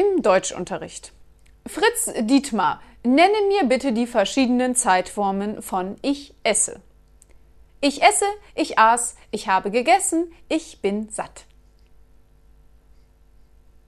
Im Deutschunterricht. Fritz Dietmar, nenne mir bitte die verschiedenen Zeitformen von ich esse. Ich esse, ich aß, ich habe gegessen, ich bin satt.